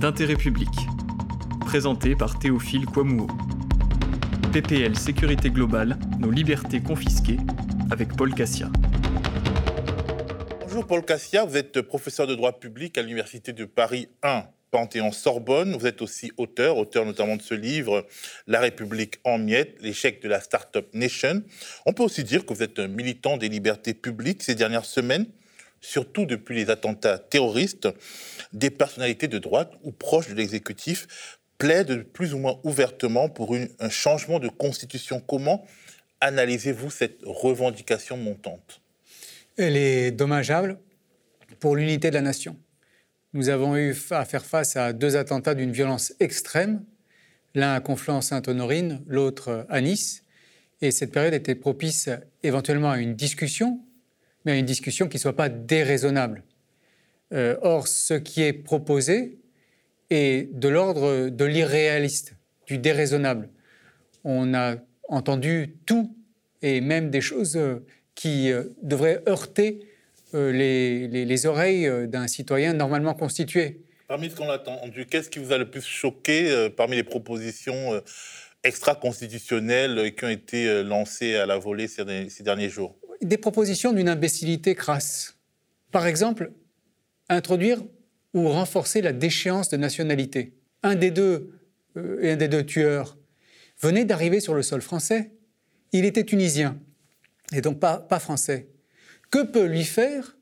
d'intérêt public, présenté par Théophile Kouamouo. PPL Sécurité Globale, nos libertés confisquées, avec Paul Cassia. Bonjour Paul Cassia, vous êtes professeur de droit public à l'Université de Paris 1 Panthéon-Sorbonne. Vous êtes aussi auteur, auteur notamment de ce livre La République en miettes, l'échec de la Startup Nation. On peut aussi dire que vous êtes un militant des libertés publiques ces dernières semaines, surtout depuis les attentats terroristes. Des personnalités de droite ou proches de l'exécutif plaident plus ou moins ouvertement pour un changement de constitution. Comment analysez-vous cette revendication montante? Elle est dommageable pour l'unité de la nation. Nous avons eu à faire face à deux attentats d'une violence extrême, l'un à Conflans-Sainte-Honorine, l'autre à Nice. Et cette période était propice éventuellement à une discussion, mais à une discussion qui ne soit pas déraisonnable. Euh, or, ce qui est proposé est de l'ordre de l'irréaliste, du déraisonnable. On a entendu tout et même des choses qui euh, devraient heurter euh, les, oreilles euh, d'un citoyen normalement constitué. Parmi ce qu'on a entendu, qu'est-ce qui vous a le plus choqué euh, parmi les propositions extra-constitutionnelles qui ont été lancées à la volée ces, derniers jours? Des propositions d'une imbécilité crasse. Par exemple, introduire ou renforcer la déchéance de nationalité. Un des deux, un des deux tueurs venait d'arriver sur le sol français. Il était tunisien et donc pas, pas français que peut lui faire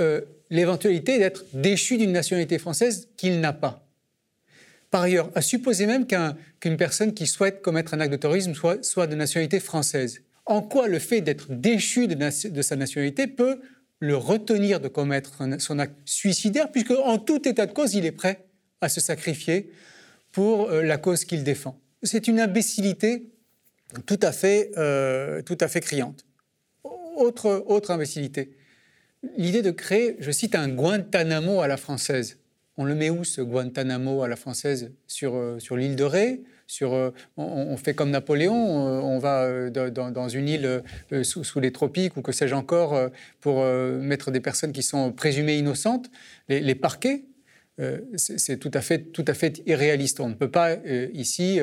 euh, l'éventualité d'être déchu d'une nationalité française qu'il n'a pas? Par ailleurs, à supposer même qu'une personne qui souhaite commettre un acte de terrorisme soit, de nationalité française, en quoi le fait d'être déchu de, sa nationalité peut le retenir de commettre son acte suicidaire, puisque en tout état de cause, il est prêt à se sacrifier pour euh, la cause qu'il défend. C'est une imbécilité tout à fait, euh, criante autre, autre imbécilité. L'idée de créer, je cite, un Guantanamo à la française. On le met où ce Guantanamo à la française Sur, euh, sur l'île de Ré? Sur, euh, on, fait comme Napoléon, euh, on va dans, une île sous, les tropiques ou que sais-je encore pour mettre des personnes qui sont présumées innocentes, les, parquets. c'est tout à, fait, tout à fait irréaliste. On ne peut pas, ici,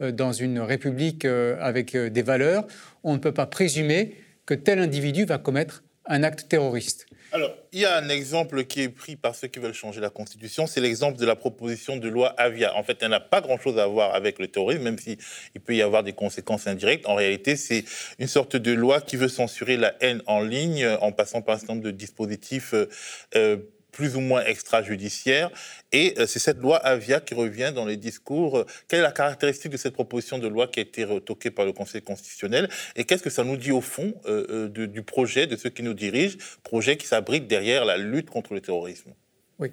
dans une république avec des valeurs, on ne peut pas présumer que tel individu va commettre un acte terroriste. Alors, il y a un exemple qui est pris par ceux qui veulent changer la Constitution, c'est l'exemple de la proposition de loi Avia. En fait, elle n'a pas grand-chose à voir avec le terrorisme, même s'il peut y avoir des conséquences indirectes. En réalité, c'est une sorte de loi qui veut censurer la haine en ligne en passant par un certain nombre de dispositifs euh, euh, plus ou moins extrajudiciaire. Et euh, c'est cette loi Avia qui revient dans les discours. Quelle est la caractéristique de cette proposition de loi qui a été retoquée par le Conseil constitutionnel? Et qu'est-ce que ça nous dit au fond euh, euh, du projet, de ceux qui nous dirigent, projet qui s'abrite derrière la lutte contre le terrorisme? Oui.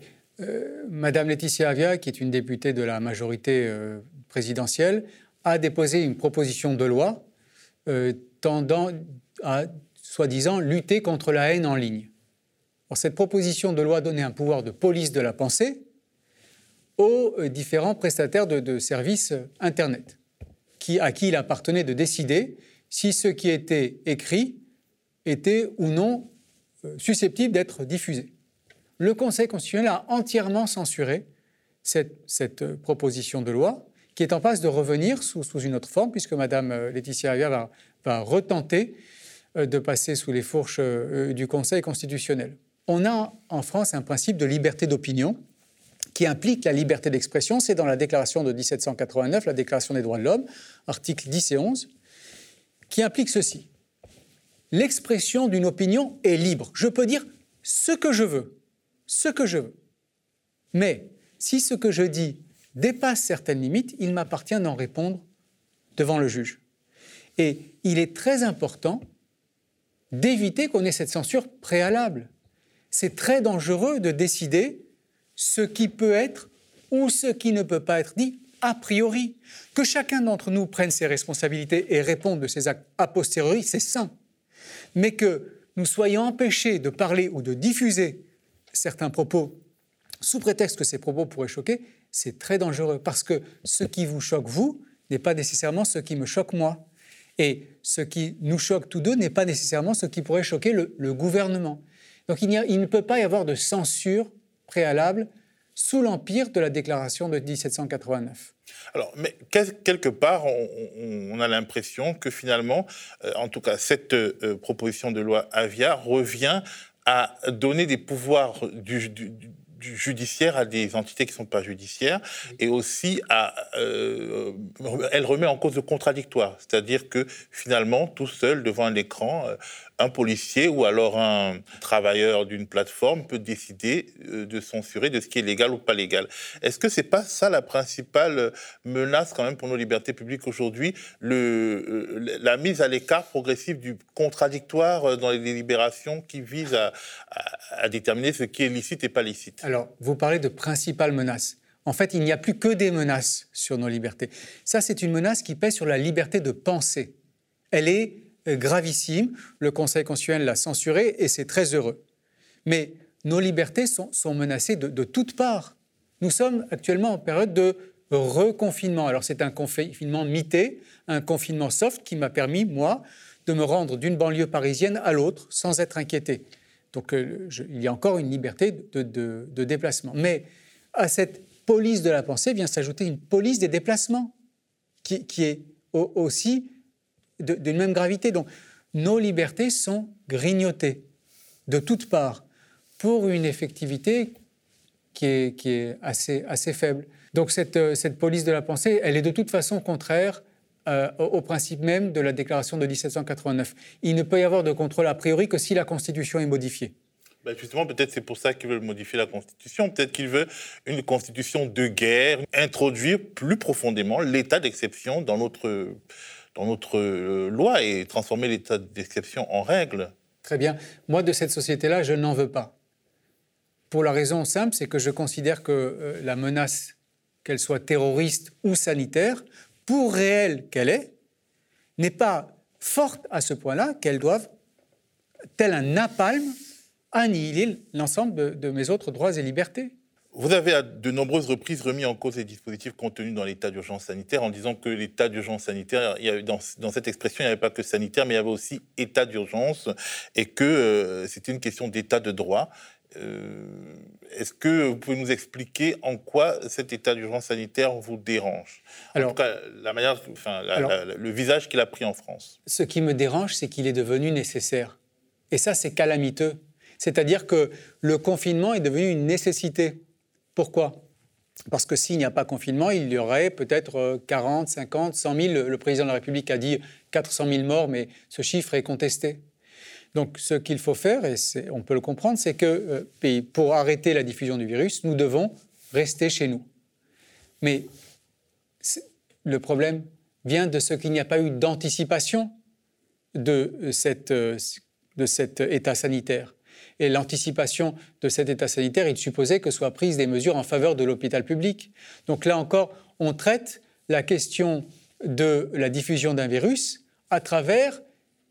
Madame Laetitia Avia, qui est une députée de la majorité présidentielle, a déposé une proposition de loi tendant à, soi-disant, lutter contre la haine en ligne cette proposition de loi donnait un pouvoir de police de la pensée aux euh, différents prestataires de, services euh, Internet, à qui il appartenait de décider si ce qui était écrit était ou non euh, susceptible d'être diffusé. Le Conseil constitutionnel a entièrement censuré cette, proposition de loi, qui est en passe de revenir sous, une autre forme, puisque Mme Laetitia Avia va retenter de passer sous les fourches du Conseil constitutionnel on a en France un principe de liberté d'opinion qui implique la liberté d'expression. C'est dans la déclaration de 1789, la déclaration des droits de l'homme, articles 10 et 11, qui implique ceci. L'expression d'une opinion est libre. Je peux dire ce que je veux, ce que je veux. Mais si ce que je dis dépasse certaines limites, il m'appartient d'en répondre devant le juge. Et il est très important d'éviter qu'on ait cette censure préalable c'est très dangereux de décider ce qui peut être ou ce qui ne peut pas être dit a priori. Que chacun d'entre nous prenne ses responsabilités et réponde de ses actes a posteriori, c'est sain. Mais que nous soyons empêchés de parler ou de diffuser certains propos sous prétexte que ces propos pourraient choquer, c'est très dangereux parce que ce qui vous choque, vous, n'est pas nécessairement ce qui me choque moi. Et ce qui nous choque tous deux n'est pas nécessairement ce qui pourrait choquer le, le gouvernement. Donc il, ne peut pas y avoir de censure préalable sous l'empire de la déclaration de 1789. Alors, mais quelque part, on, a l'impression que finalement, euh, en tout cas, cette euh, proposition de loi Avia revient à donner des pouvoirs du, à des entités qui ne sont pas judiciaires et aussi à, euh, elle remet en cause le contradictoire, c'est-à-dire que finalement, tout seul devant un écran, un policier ou alors un travailleur d'une plateforme peut décider euh, de censurer de ce qui est légal ou pas légal. Est-ce que c'est pas ça la principale menace quand même pour nos libertés publiques aujourd'hui, le, la mise à l'écart progressif du contradictoire euh, dans les délibérations qui vise à, à, déterminer ce qui est licite et pas licite? Alors, vous parlez de principale menace. En fait, il n'y a plus que des menaces sur nos libertés. Ça, c'est une menace qui pèse sur la liberté de penser. Elle est gravissime. Le Conseil constitutionnel l'a censuré et c'est très heureux. Mais nos libertés sont, menacées de, toutes parts. Nous sommes actuellement en période de reconfinement. Alors c'est un confinement mité, un confinement soft qui m'a permis, moi, de me rendre d'une banlieue parisienne à l'autre sans être inquiété. Donc euh, il y a encore une liberté de, déplacement. Mais à cette police de la pensée vient s'ajouter une police des déplacements qui est aussi d'une même gravité. Donc, nos libertés sont grignotées de toutes parts pour une effectivité qui est, assez, faible. Donc cette, euh, cette, police de la pensée, elle est de toute façon contraire euh, au, principe même de la déclaration de 1789. Il ne peut y avoir de contrôle a priori que si la Constitution est modifiée. Ben justement, peut-être c'est pour ça qu'ils veulent modifier la Constitution. Peut-être qu'ils veulent une Constitution de guerre, introduire plus profondément l'état d'exception dans notre dans notre euh, loi et transformer l'état d'exception en règle. Très bien. Moi, de cette société-là, je n'en veux pas. Pour la raison simple, c'est que je considère que euh, la menace, qu'elle soit terroriste ou sanitaire, pour réelle qu'elle est, n'est pas forte à ce point-là qu'elle doive, tel un napalm, annihiler l'ensemble de mes autres droits et libertés. Vous avez à de nombreuses reprises remis en cause les dispositifs contenus dans l'état d'urgence sanitaire en disant que l'état d'urgence sanitaire, il y avait dans, cette expression, il n'y avait pas que sanitaire, mais il y avait aussi état d'urgence et que euh, c'était une question d'état de droit. Euh, est-ce que vous pouvez nous expliquer en quoi cet état d'urgence sanitaire vous dérange? En tout cas, la manière, enfin, le visage qu'il a pris en France. Ce qui me dérange, c'est qu'il est devenu nécessaire. Et ça, c'est calamiteux. C'est-à-dire que le confinement est devenu une nécessité. Pourquoi? Parce que s'il n'y a pas confinement, il y aurait peut-être 40, 50, 100 000. Le président de la République a dit 400 000 morts, mais ce chiffre est contesté. Donc ce qu'il faut faire, et on peut le comprendre, c'est que euh, pour arrêter la diffusion du virus, nous devons rester chez nous. Mais le problème vient de ce qu'il n'y a pas eu d'anticipation de, euh, de cet état sanitaire et l'anticipation de cet état sanitaire, il supposait que soient prises des mesures en faveur de l'hôpital public. Donc là encore, on traite la question de la diffusion d'un virus à travers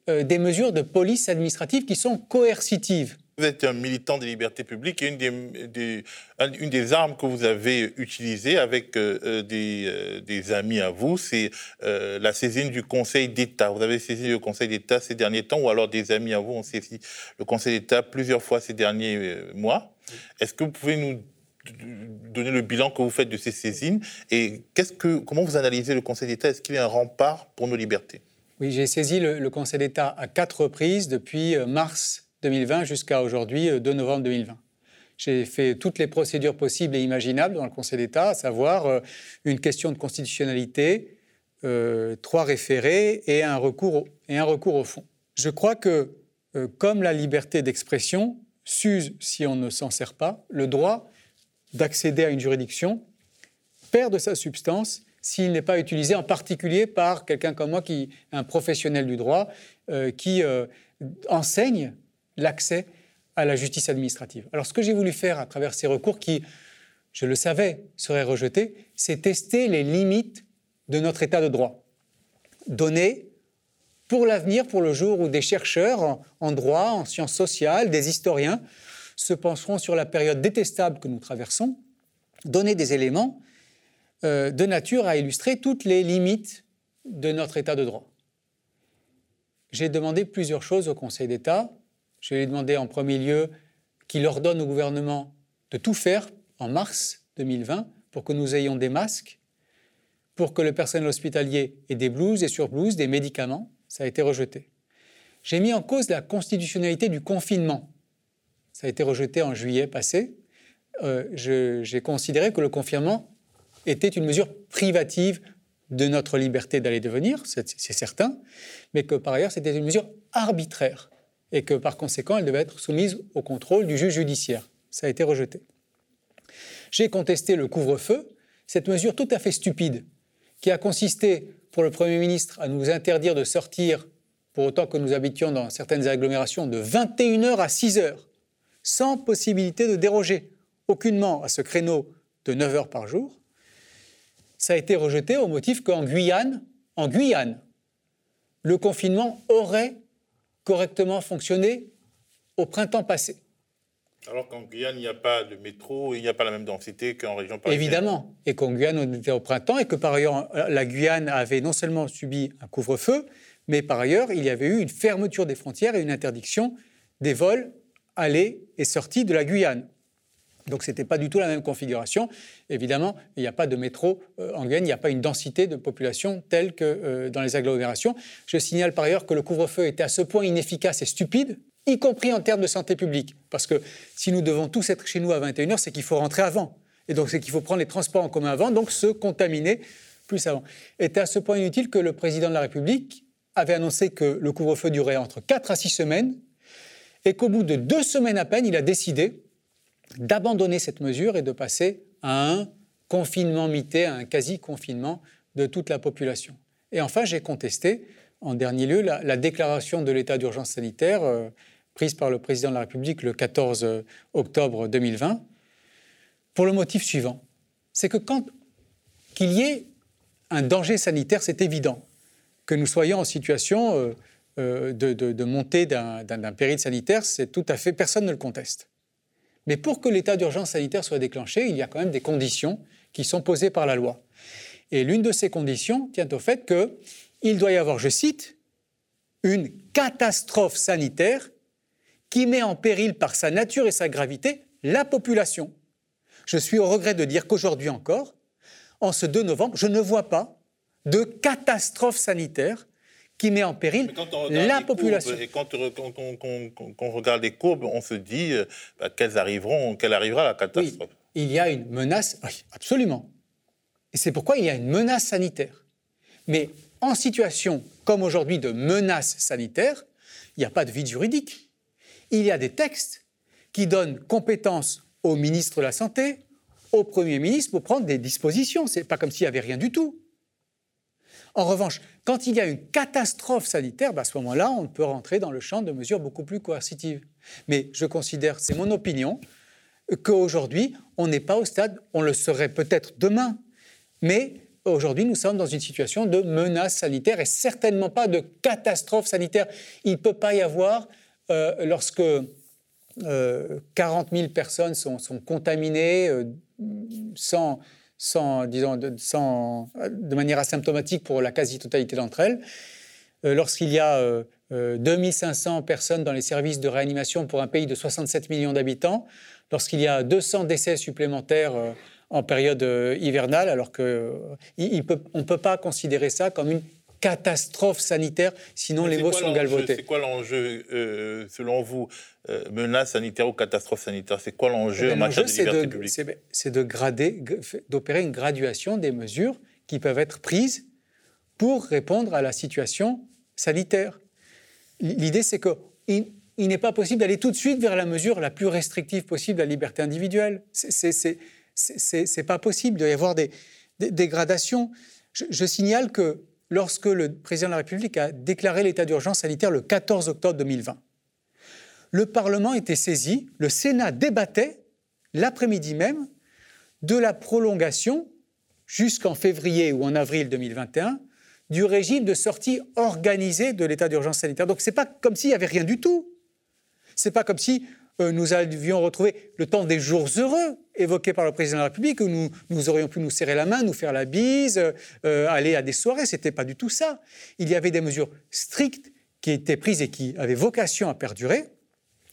euh, des mesures de police administrative qui sont coercitives. Vous êtes un militant des libertés publiques et une des, armes que vous avez utilisées avec euh, euh, des, euh, des, amis à vous, c'est la saisine du Conseil d'État. Vous avez saisi le Conseil d'État ces derniers temps ou alors des amis à vous ont saisi le Conseil d'État plusieurs fois ces derniers mois. Est-ce que vous pouvez nous donner le bilan que vous faites de ces saisines et comment vous analysez le Conseil d'État? Est-ce qu'il est un rempart pour nos libertés? Oui, j'ai saisi le Conseil d'État à quatre reprises depuis mars 2020 jusqu'à aujourd'hui, 2 euh, novembre 2020. J'ai fait toutes les procédures possibles et imaginables dans le Conseil d'État, à savoir euh, une question de constitutionnalité, euh, trois référés et un, recours au, et un recours au fond. Je crois que, comme la liberté d'expression s'use si on ne s'en sert pas, le droit d'accéder à une juridiction perd de sa substance s'il n'est pas utilisé en particulier par quelqu'un comme moi, qui un professionnel du droit, qui enseigne l'accès à la justice administrative. Alors ce que j'ai voulu faire à travers ces recours qui, je le savais, seraient rejetés, c'est tester les limites de notre état de droit. Donner pour l'avenir, pour le jour où des chercheurs en droit, en sciences sociales, des historiens se penseront sur la période détestable que nous traversons, donner des éléments euh, de nature à illustrer toutes les limites de notre état de droit. J'ai demandé plusieurs choses au Conseil d'État je lui ai demandé en premier lieu qu'il ordonne au gouvernement de tout faire en mars 2020 pour que nous ayons des masques, pour que le personnel hospitalier ait des blouses et surblouses, des médicaments. Ça a été rejeté. J'ai mis en cause la constitutionnalité du confinement. Ça a été rejeté en juillet passé. Euh, j'ai considéré que le confinement était une mesure privative de notre liberté d'aller devenir, c'est certain, mais que par ailleurs c'était une mesure arbitraire et que par conséquent elle devait être soumise au contrôle du juge judiciaire. Ça a été rejeté. J'ai contesté le couvre-feu, cette mesure tout à fait stupide qui a consisté pour le Premier ministre à nous interdire de sortir, pour autant que nous habitions dans certaines agglomérations, de 21h à 6h, sans possibilité de déroger aucunement à ce créneau de 9 heures par jour, ça a été rejeté au motif qu'en Guyane, en Guyane, le confinement aurait correctement fonctionné au printemps passé. Alors qu'en Guyane, il n'y a pas de métro, il n'y a pas la même densité qu'en région parisienne. Évidemment, et qu'en Guyane, on était au printemps, et que par ailleurs, la Guyane avait non seulement subi un couvre-feu, mais par ailleurs, il y avait eu une fermeture des frontières et une interdiction des vols aller et sortie de la Guyane. Donc ce n'était pas du tout la même configuration. Évidemment, il n'y a pas de métro euh, en Guyane, il n'y a pas une densité de population telle que euh, dans les agglomérations. Je signale par ailleurs que le couvre-feu était à ce point inefficace et stupide, y compris en termes de santé publique. Parce que si nous devons tous être chez nous à 21h, c'est qu'il faut rentrer avant. Et donc c'est qu'il faut prendre les transports en commun avant, donc se contaminer plus avant. Était à ce point inutile que le président de la République avait annoncé que le couvre-feu durait entre 4 à 6 semaines et qu'au bout de deux semaines à peine, il a décidé d'abandonner cette mesure et de passer à un confinement mité, à un quasi-confinement de toute la population. Et enfin, j'ai contesté, en dernier lieu, la, déclaration de l'état d'urgence sanitaire euh, prise par le président de la République le 14 octobre 2020, pour le motif suivant. C'est que quand qu'il y ait un danger sanitaire, c'est évident. Que nous soyons en situation euh, euh, de, de, montée d'un péril sanitaire, c'est tout à fait, personne ne le conteste. Mais pour que l'état d'urgence sanitaire soit déclenché, il y a quand même des conditions qui sont posées par la loi. Et l'une de ces conditions tient au fait qu'il doit y avoir, je cite, une catastrophe sanitaire qui met en péril par sa nature et sa gravité la population. Je suis au regret de dire qu'aujourd'hui encore, en ce 2 novembre, je ne vois pas de catastrophe sanitaire qui met en péril la population. et quand, on regarde les courbes, on se dit euh, bah, qu'elles arriveront, qu'elle arrivera la catastrophe. il y a une menace, absolument. Et c'est pourquoi il y a une menace sanitaire. Mais en situation comme aujourd'hui de menace sanitaire, il n'y a pas de vide juridique. Il y a des textes qui donnent compétence au ministre de la Santé, au Premier ministre pour prendre des dispositions. C'est pas comme s'il n'y avait rien du tout. En revanche, quand il y a une catastrophe sanitaire, bah, à ce moment-là, on peut rentrer dans le champ de mesures beaucoup plus coercitives. Mais je considère, c'est mon opinion, qu'aujourd'hui, on n'est pas au stade, on le serait peut-être demain, mais aujourd'hui, nous sommes dans une situation de menace sanitaire et certainement pas de catastrophe sanitaire. Il ne peut pas y avoir, euh, lorsque 40 euh, 000 personnes sont, contaminées euh, sans sans, disons, de, sans, de manière asymptomatique pour la quasi-totalité d'entre elles. Euh, lorsqu'il y a 2500 euh, euh, personnes dans les services de réanimation pour un pays de 67 millions d'habitants, lorsqu'il y a 200 décès supplémentaires en période hivernale, alors qu'on ne peut pas considérer ça comme une catastrophe sanitaire, sinon les mots sont galvotés. C'est quoi l'enjeu, euh, selon vous, euh, menace sanitaire ou catastrophe sanitaire? C'est quoi l'enjeu eh en matière de liberté publique? C'est de grader, d'opérer une graduation des mesures qui peuvent être prises pour répondre à la situation sanitaire. L'idée, c'est qu'il il, n'est pas possible d'aller tout de suite vers la mesure la plus restrictive possible de la liberté individuelle. C'est pas possible. Il doit y avoir des, dégradations. Je, je signale que lorsque le président de la République a déclaré l'état d'urgence sanitaire le 14 octobre 2020. Le Parlement était saisi, le Sénat débattait l'après-midi même de la prolongation jusqu'en février ou en avril 2021 du régime de sortie organisée de l'état d'urgence sanitaire. Donc ce n'est pas comme s'il n'y avait rien du tout. Ce n'est pas comme si nous avions retrouvé le temps des jours heureux évoqué par le président de la République, où nous, nous aurions pu nous serrer la main, nous faire la bise, euh, aller à des soirées. Ce n'était pas du tout ça. Il y avait des mesures strictes qui étaient prises et qui avaient vocation à perdurer.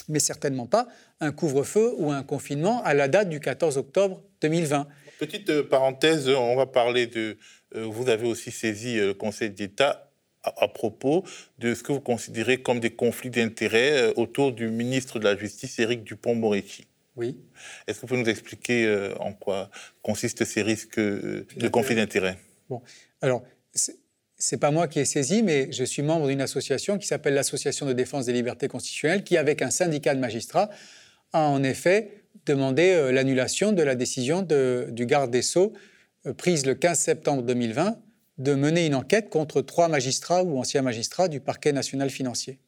mais certainement pas un couvre-feu ou un confinement à la date du 14 octobre 2020. Petite euh, parenthèse, on va parler de... Euh, vous avez aussi saisi le Conseil d'État à, propos de ce que vous considérez comme des conflits d'intérêts autour du ministre de la Justice, Éric Dupont-Moretti. Oui. Est-ce que vous pouvez nous expliquer en quoi consistent ces risques de conflit d'intérêts? Bon, alors, c'est pas moi qui ai saisi, mais je suis membre d'une association qui s'appelle l'Association de défense des libertés constitutionnelles, qui, avec un syndicat de magistrats, a en effet demandé euh, l'annulation de la décision du garde des Sceaux euh, prise le 15 septembre 2020 de mener une enquête contre trois magistrats ou anciens magistrats du parquet national financier.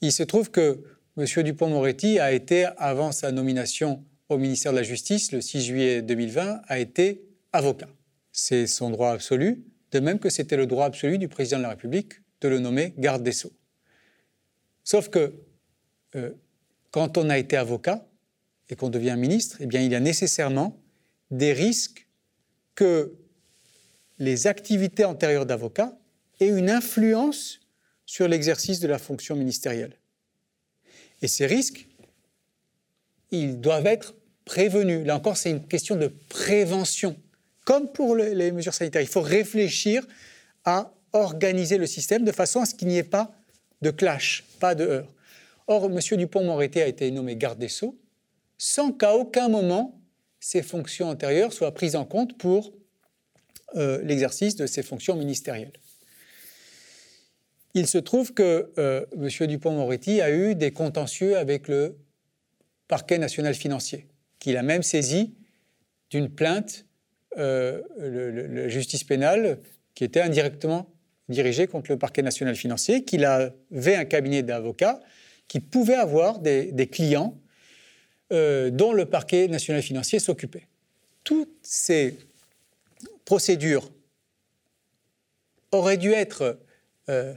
Il se trouve que M. Dupont-Moretti a été, avant sa nomination au ministère de la Justice, le 6 juillet 2020, a été avocat. C'est son droit absolu de même que c'était le droit absolu du président de la République de le nommer garde des sceaux. Sauf que euh, quand on a été avocat et qu'on devient ministre, eh il y a nécessairement des risques que les activités antérieures d'avocat aient une influence sur l'exercice de la fonction ministérielle. Et ces risques, ils doivent être prévenus. Là encore, c'est une question de prévention comme pour les mesures sanitaires. Il faut réfléchir à organiser le système de façon à ce qu'il n'y ait pas de clash, pas de heurts. Or, M. Dupont-Moretti a été nommé garde des Sceaux sans qu'à aucun moment ses fonctions antérieures soient prises en compte pour euh, l'exercice de ses fonctions ministérielles. Il se trouve que euh, M. Dupont-Moretti a eu des contentieux avec le parquet national financier, qu'il a même saisi d'une plainte euh, la justice pénale qui était indirectement dirigée contre le parquet national financier, qu'il avait un cabinet d'avocats qui pouvait avoir des, clients dont le parquet national financier s'occupait. Toutes ces procédures auraient dû être euh,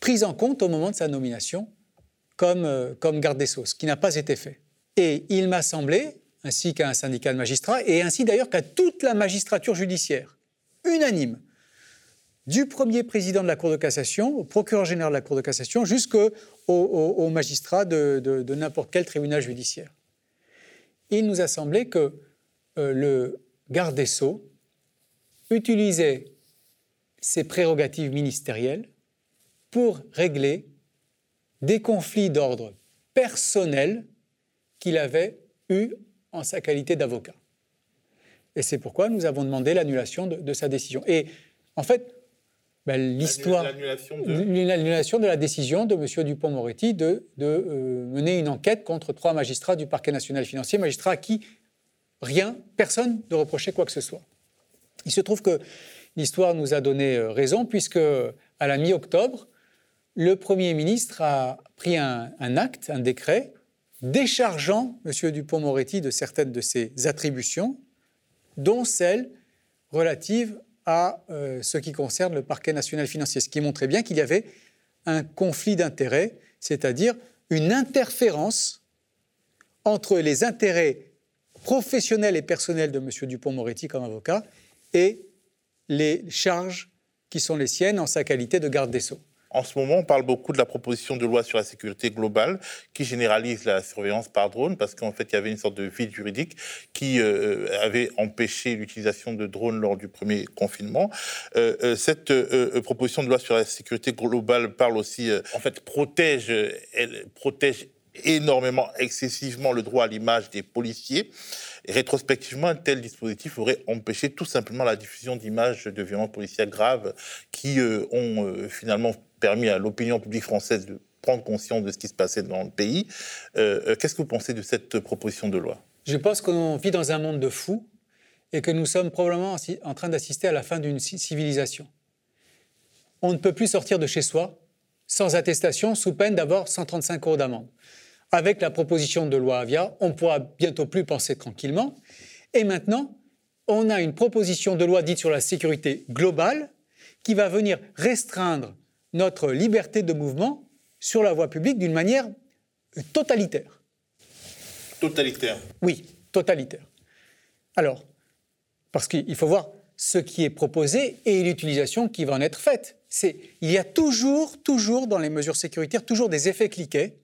prises en compte au moment de sa nomination comme, comme garde des Sceaux, ce qui n'a pas été fait. Et il m'a semblé, ainsi qu'à un syndicat de magistrats, et ainsi d'ailleurs qu'à toute la magistrature judiciaire, unanime, du premier président de la Cour de cassation au procureur général de la Cour de cassation jusqu'au au, magistrat de, n'importe quel tribunal judiciaire. Il nous a semblé que euh, le garde des sceaux utilisait ses prérogatives ministérielles pour régler des conflits d'ordre personnel qu'il avait eus en sa qualité d'avocat. Et c'est pourquoi nous avons demandé l'annulation de, sa décision. Et en fait, ben, l'histoire. L'annulation de... la décision de M. Dupont-Moretti de, euh, mener une enquête contre trois magistrats du parquet national financier, magistrats à qui rien, personne ne reprochait quoi que ce soit. Il se trouve que l'histoire nous a donné euh, raison, puisque à la mi-octobre, le Premier ministre a pris un acte, un décret, déchargeant M. Dupont-Moretti de certaines de ses attributions, dont celles relatives à euh, ce qui concerne le parquet national financier, ce qui montrait bien qu'il y avait un conflit d'intérêts, c'est-à-dire une interférence entre les intérêts professionnels et personnels de M. Dupont-Moretti comme avocat et les charges qui sont les siennes en sa qualité de garde des sceaux. En ce moment, on parle beaucoup de la proposition de loi sur la sécurité globale qui généralise la surveillance par drone parce qu'en fait, il y avait une sorte de vide juridique qui euh, avait empêché l'utilisation de drones lors du premier confinement. Euh, euh, cette proposition de loi sur la sécurité globale parle aussi, en fait, protège, elle protège énormément, excessivement le droit à l'image des policiers. Rétrospectivement, un tel dispositif aurait empêché tout simplement la diffusion d'images de violences policières graves qui ont finalement permis à l'opinion publique française de prendre conscience de ce qui se passait dans le pays. Euh, euh, qu'est-ce que vous pensez de cette proposition de loi? Je pense qu'on vit dans un monde de fous et que nous sommes probablement en train d'assister à la fin d'une civilisation. On ne peut plus sortir de chez soi sans attestation, sous peine d'avoir 135 euros d'amende. Avec la proposition de loi Avia, on pourra bientôt plus penser tranquillement. Et maintenant, on a une proposition de loi dite sur la sécurité globale qui va venir restreindre notre liberté de mouvement sur la voie publique d'une manière totalitaire. Totalitaire Oui, totalitaire. Alors, parce qu'il faut voir ce qui est proposé et l'utilisation qui va en être faite. il y a toujours, toujours dans les mesures sécuritaires, toujours des effets cliquets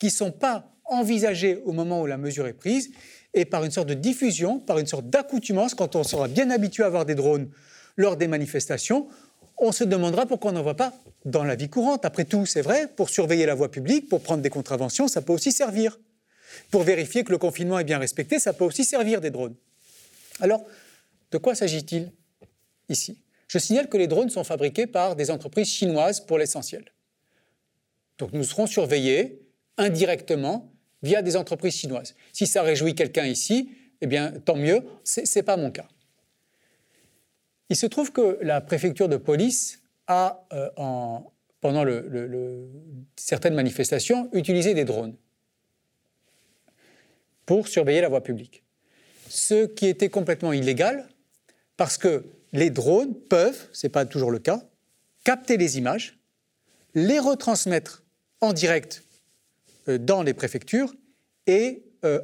qui ne sont pas envisagées au moment où la mesure est prise, et par une sorte de diffusion, par une sorte d'accoutumance, quand on sera bien habitué à avoir des drones lors des manifestations, on se demandera pourquoi on n'en voit pas dans la vie courante. Après tout, c'est vrai, pour surveiller la voie publique, pour prendre des contraventions, ça peut aussi servir. Pour vérifier que le confinement est bien respecté, ça peut aussi servir des drones. Alors, de quoi s'agit-il ici? Je signale que les drones sont fabriqués par des entreprises chinoises pour l'essentiel. Donc nous serons surveillés indirectement via des entreprises chinoises. Si ça réjouit quelqu'un ici, eh bien tant mieux, ce n'est pas mon cas. Il se trouve que la préfecture de police a, euh, pendant certaines manifestations, utilisé des drones pour surveiller la voie publique. Ce qui était complètement illégal, parce que les drones peuvent, ce n'est pas toujours le cas, capter les images, les retransmettre en direct dans les préfectures et euh,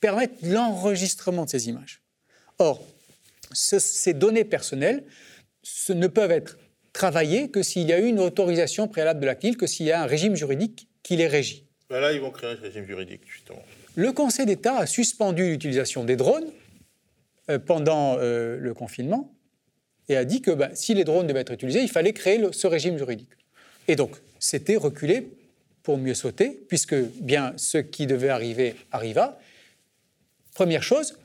permettre l'enregistrement de ces images. Or, ces données personnelles ne peuvent être travaillées que s'il y a eu une autorisation préalable de la CNIL, que s'il y a un régime juridique qui les régit. Ben là, ils vont créer un régime juridique, justement. Le Conseil d'État a suspendu l'utilisation des drones euh, pendant euh, le confinement et a dit que ben, si les drones devaient être utilisés, il fallait créer ce régime juridique. Et donc, c'était reculé pour mieux sauter, puisque bien ce qui devait arriver arriva. Première chose,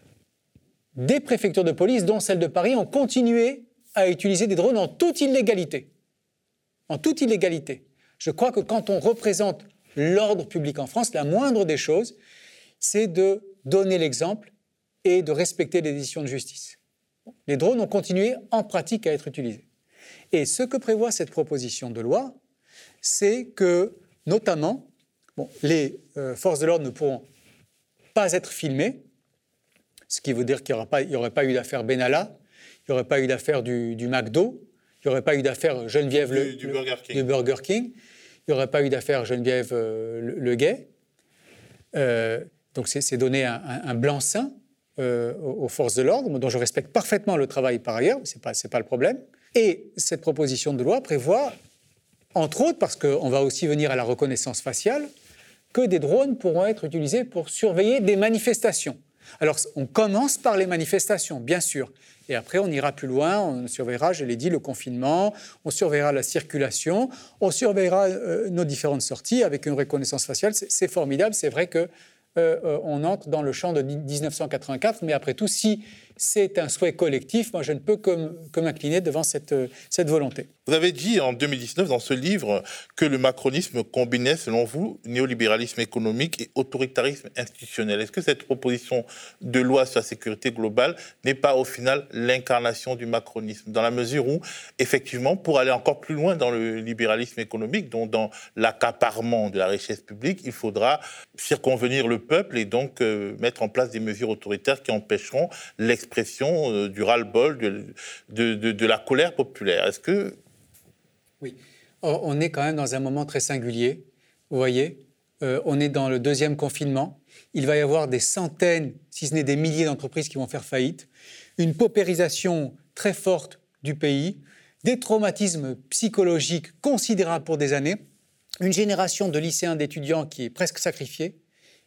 des préfectures de police, dont celle de Paris, ont continué à utiliser des drones en toute illégalité. En toute illégalité. Je crois que quand on représente l'ordre public en France, la moindre des choses, c'est de donner l'exemple et de respecter les décisions de justice. Les drones ont continué en pratique à être utilisés. Et ce que prévoit cette proposition de loi, c'est que, notamment, les euh, forces de l'ordre ne pourront pas être filmées, ce qui veut dire qu'il n'y aurait pas eu d'affaire Benalla, il n'y aurait pas eu d'affaire du, McDo, il n'y aurait pas eu d'affaire Geneviève du, Burger King. il n'y aurait pas eu d'affaire Geneviève euh, le, Gay. Euh, donc c'est donner un, blanc-seing euh, aux forces de l'ordre, dont je respecte parfaitement le travail par ailleurs, ce n'est pas, pas le problème. Et cette proposition de loi prévoit, entre autres, parce qu'on va aussi venir à la reconnaissance faciale, que des drones pourront être utilisés pour surveiller des manifestations. Alors, on commence par les manifestations, bien sûr. Et après, on ira plus loin, on surveillera, je l'ai dit, le confinement, on surveillera la circulation, on surveillera euh, nos différentes sorties avec une reconnaissance faciale. C'est formidable, c'est vrai que euh, euh, on entre dans le champ de 1984. Mais après tout, si c'est un souhait collectif, moi je ne peux que, m'incliner devant cette, euh, cette volonté. Vous avez dit en 2019 dans ce livre que le macronisme combinait, selon vous, néolibéralisme économique et autoritarisme institutionnel. Est-ce que cette proposition de loi sur la sécurité globale n'est pas au final l'incarnation du macronisme, dans la mesure où, effectivement, pour aller encore plus loin dans le libéralisme économique, donc dans l'accaparement de la richesse publique, il faudra circonvenir le peuple et donc euh, mettre en place des mesures autoritaires qui empêcheront l'expression euh, du ras-le-bol, de, la colère populaire. Est-ce que... Oui, on est quand même dans un moment très singulier, vous voyez. Euh, on est dans le deuxième confinement. Il va y avoir des centaines, si ce n'est des milliers d'entreprises qui vont faire faillite, une paupérisation très forte du pays, des traumatismes psychologiques considérables pour des années, une génération de lycéens, d'étudiants qui est presque sacrifiée,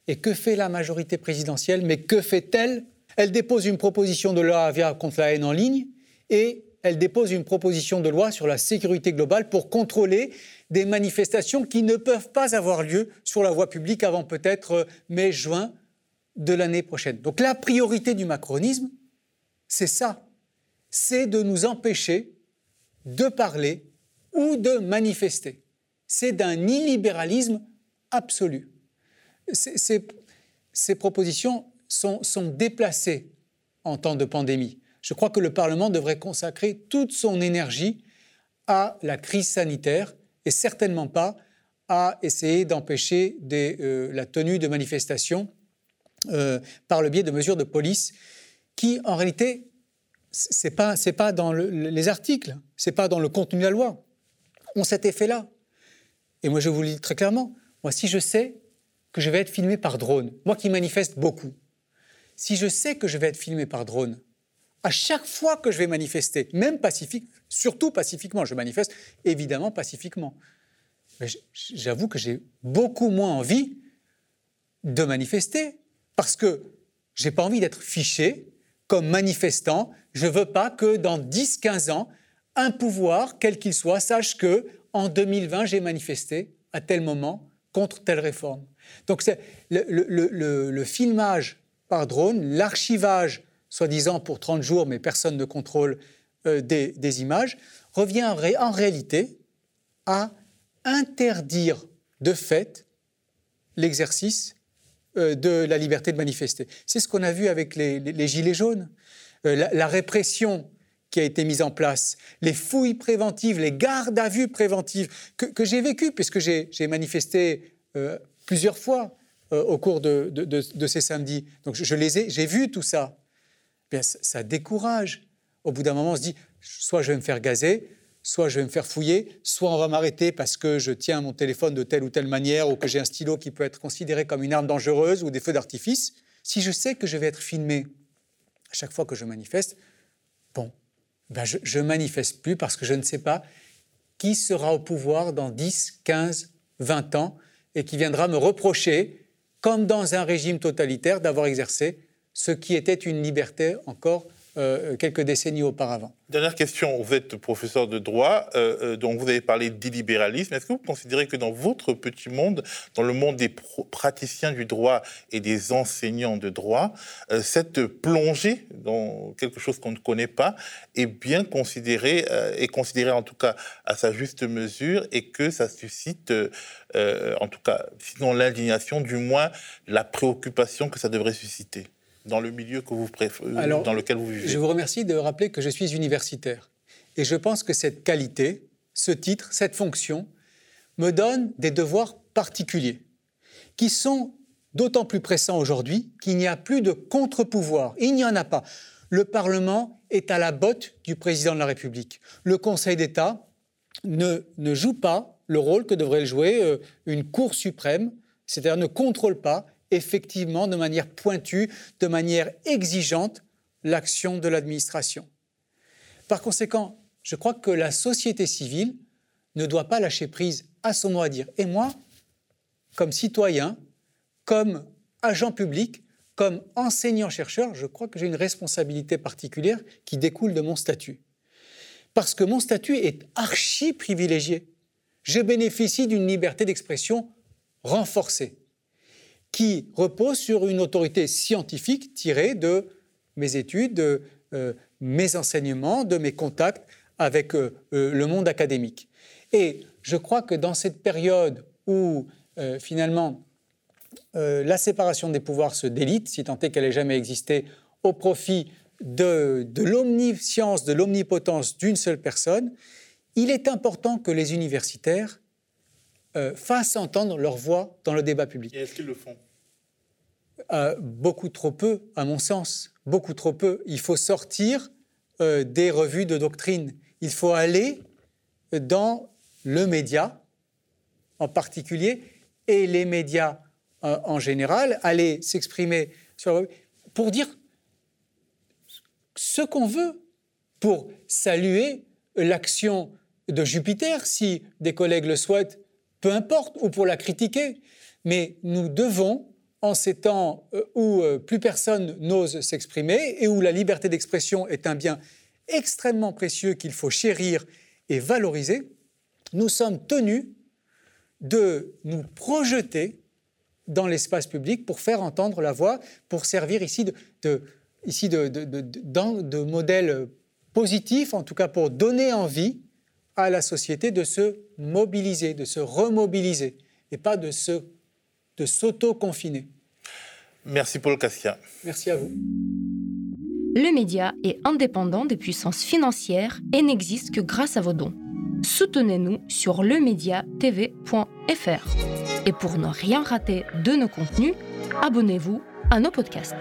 et que fait la majorité présidentielle? Mais que fait-elle? Elle dépose une proposition de loi contre la haine en ligne et elle dépose une proposition de loi sur la sécurité globale pour contrôler des manifestations qui ne peuvent pas avoir lieu sur la voie publique avant peut-être euh, mai-juin de l'année prochaine. Donc la priorité du macronisme, c'est ça, c'est de nous empêcher de parler ou de manifester. C'est d'un illibéralisme absolu ces, propositions sont, déplacées en temps de pandémie. Je crois que le Parlement devrait consacrer toute son énergie à la crise sanitaire et certainement pas à essayer d'empêcher euh, la tenue de manifestations euh, par le biais de mesures de police qui, en réalité, ce n'est pas, pas dans les articles, ce n'est pas dans le contenu de la loi, ont cet effet-là. Et moi, je vous le dis très clairement, moi, si je sais que je vais être filmé par drone, moi qui manifeste beaucoup, si je sais que je vais être filmé par drone, à chaque fois que je vais manifester, même pacifique, surtout pacifiquement, je manifeste évidemment pacifiquement, j'avoue que j'ai beaucoup moins envie de manifester parce que j'ai pas envie d'être fiché comme manifestant. Je veux pas que dans 10-15 ans, un pouvoir, quel qu'il soit, sache que en 2020, j'ai manifesté à tel moment contre telle réforme. Donc le, filmage par drone, l'archivage, soi-disant pour 30 jours, mais personne ne contrôle euh, des, images, revient en réalité à interdire de fait l'exercice euh, de la liberté de manifester. C'est ce qu'on a vu avec les, Gilets jaunes. Euh, la, répression qui a été mise en place, les fouilles préventives, les gardes à vue préventives que, j'ai vécues, puisque j'ai manifesté plusieurs fois au cours de, ces samedis. Donc je, les ai, j'ai vu tout ça. Bien, ça décourage. Au bout d'un moment, on se dit, soit je vais me faire gazer, soit je vais me faire fouiller, soit on va m'arrêter parce que je tiens mon téléphone de telle ou telle manière ou que j'ai un stylo qui peut être considéré comme une arme dangereuse ou des feux d'artifice. Si je sais que je vais être filmé à chaque fois que je manifeste, bon, ben je ne manifeste plus parce que je ne sais pas qui sera au pouvoir dans 10, 15, 20 ans et qui viendra me reprocher, comme dans un régime totalitaire, d'avoir exercé ce qui était une liberté encore euh, quelques décennies auparavant. Dernière question, vous êtes professeur de droit, euh, euh, donc vous avez parlé d'illibéralisme. Est-ce que vous considérez que dans votre petit monde, dans le monde des praticiens du droit et des enseignants de droit, cette plongée dans quelque chose qu'on ne connaît pas est bien considérée, est considérée en tout cas à sa juste mesure et que ça suscite, en tout cas, sinon l'indignation, du moins la préoccupation que ça devrait susciter? Dans le milieu que vous Alors, dans lequel vous vivez. Je vous remercie de rappeler que je suis universitaire. Et je pense que cette qualité, ce titre, cette fonction, me donne des devoirs particuliers, qui sont d'autant plus pressants aujourd'hui qu'il n'y a plus de contre-pouvoir. Il n'y en a pas. Le Parlement est à la botte du président de la République. Le Conseil d'État ne, ne joue pas le rôle que devrait jouer euh, une Cour suprême, c'est-à-dire ne contrôle pas effectivement de manière pointue, de manière exigeante, l'action de l'administration. Par conséquent, je crois que la société civile ne doit pas lâcher prise à son mot à dire. Et moi, comme citoyen, comme agent public, comme enseignant-chercheur, je crois que j'ai une responsabilité particulière qui découle de mon statut. Parce que mon statut est archi privilégié. Je bénéficie d'une liberté d'expression renforcée qui repose sur une autorité scientifique tirée de mes études, de euh, mes enseignements, de mes contacts avec euh, euh, le monde académique. Et je crois que dans cette période où finalement la séparation des pouvoirs se délite, si tant est qu'elle ait jamais existé, au profit de, de l'omniscience, de l'omnipotence d'une seule personne, il est important que les universitaires fassent entendre leur voix dans le débat public. Et est-ce qu'ils le font? Euh, Beaucoup trop peu, à mon sens. Beaucoup trop peu. Il faut sortir euh, des revues de doctrine. Il faut aller dans le média en particulier et les médias en général, aller s'exprimer pour dire ce qu'on veut, pour saluer l'action de Jupiter, si des collègues le souhaitent, peu importe, ou pour la critiquer. Mais nous devons, en ces temps euh, où euh, plus personne n'ose s'exprimer et où la liberté d'expression est un bien extrêmement précieux qu'il faut chérir et valoriser, nous sommes tenus de nous projeter dans l'espace public pour faire entendre la voix, pour servir ici de, modèle positif, en tout cas pour donner envie à la société de se mobiliser, de se remobiliser, et pas de se de s'auto-confiner. Merci Paul Cassia. Merci à vous. Le média est indépendant des puissances financières et n'existe que grâce à vos dons. Soutenez-nous sur lemediatv.fr. Et pour ne rien rater de nos contenus, abonnez-vous à nos podcasts.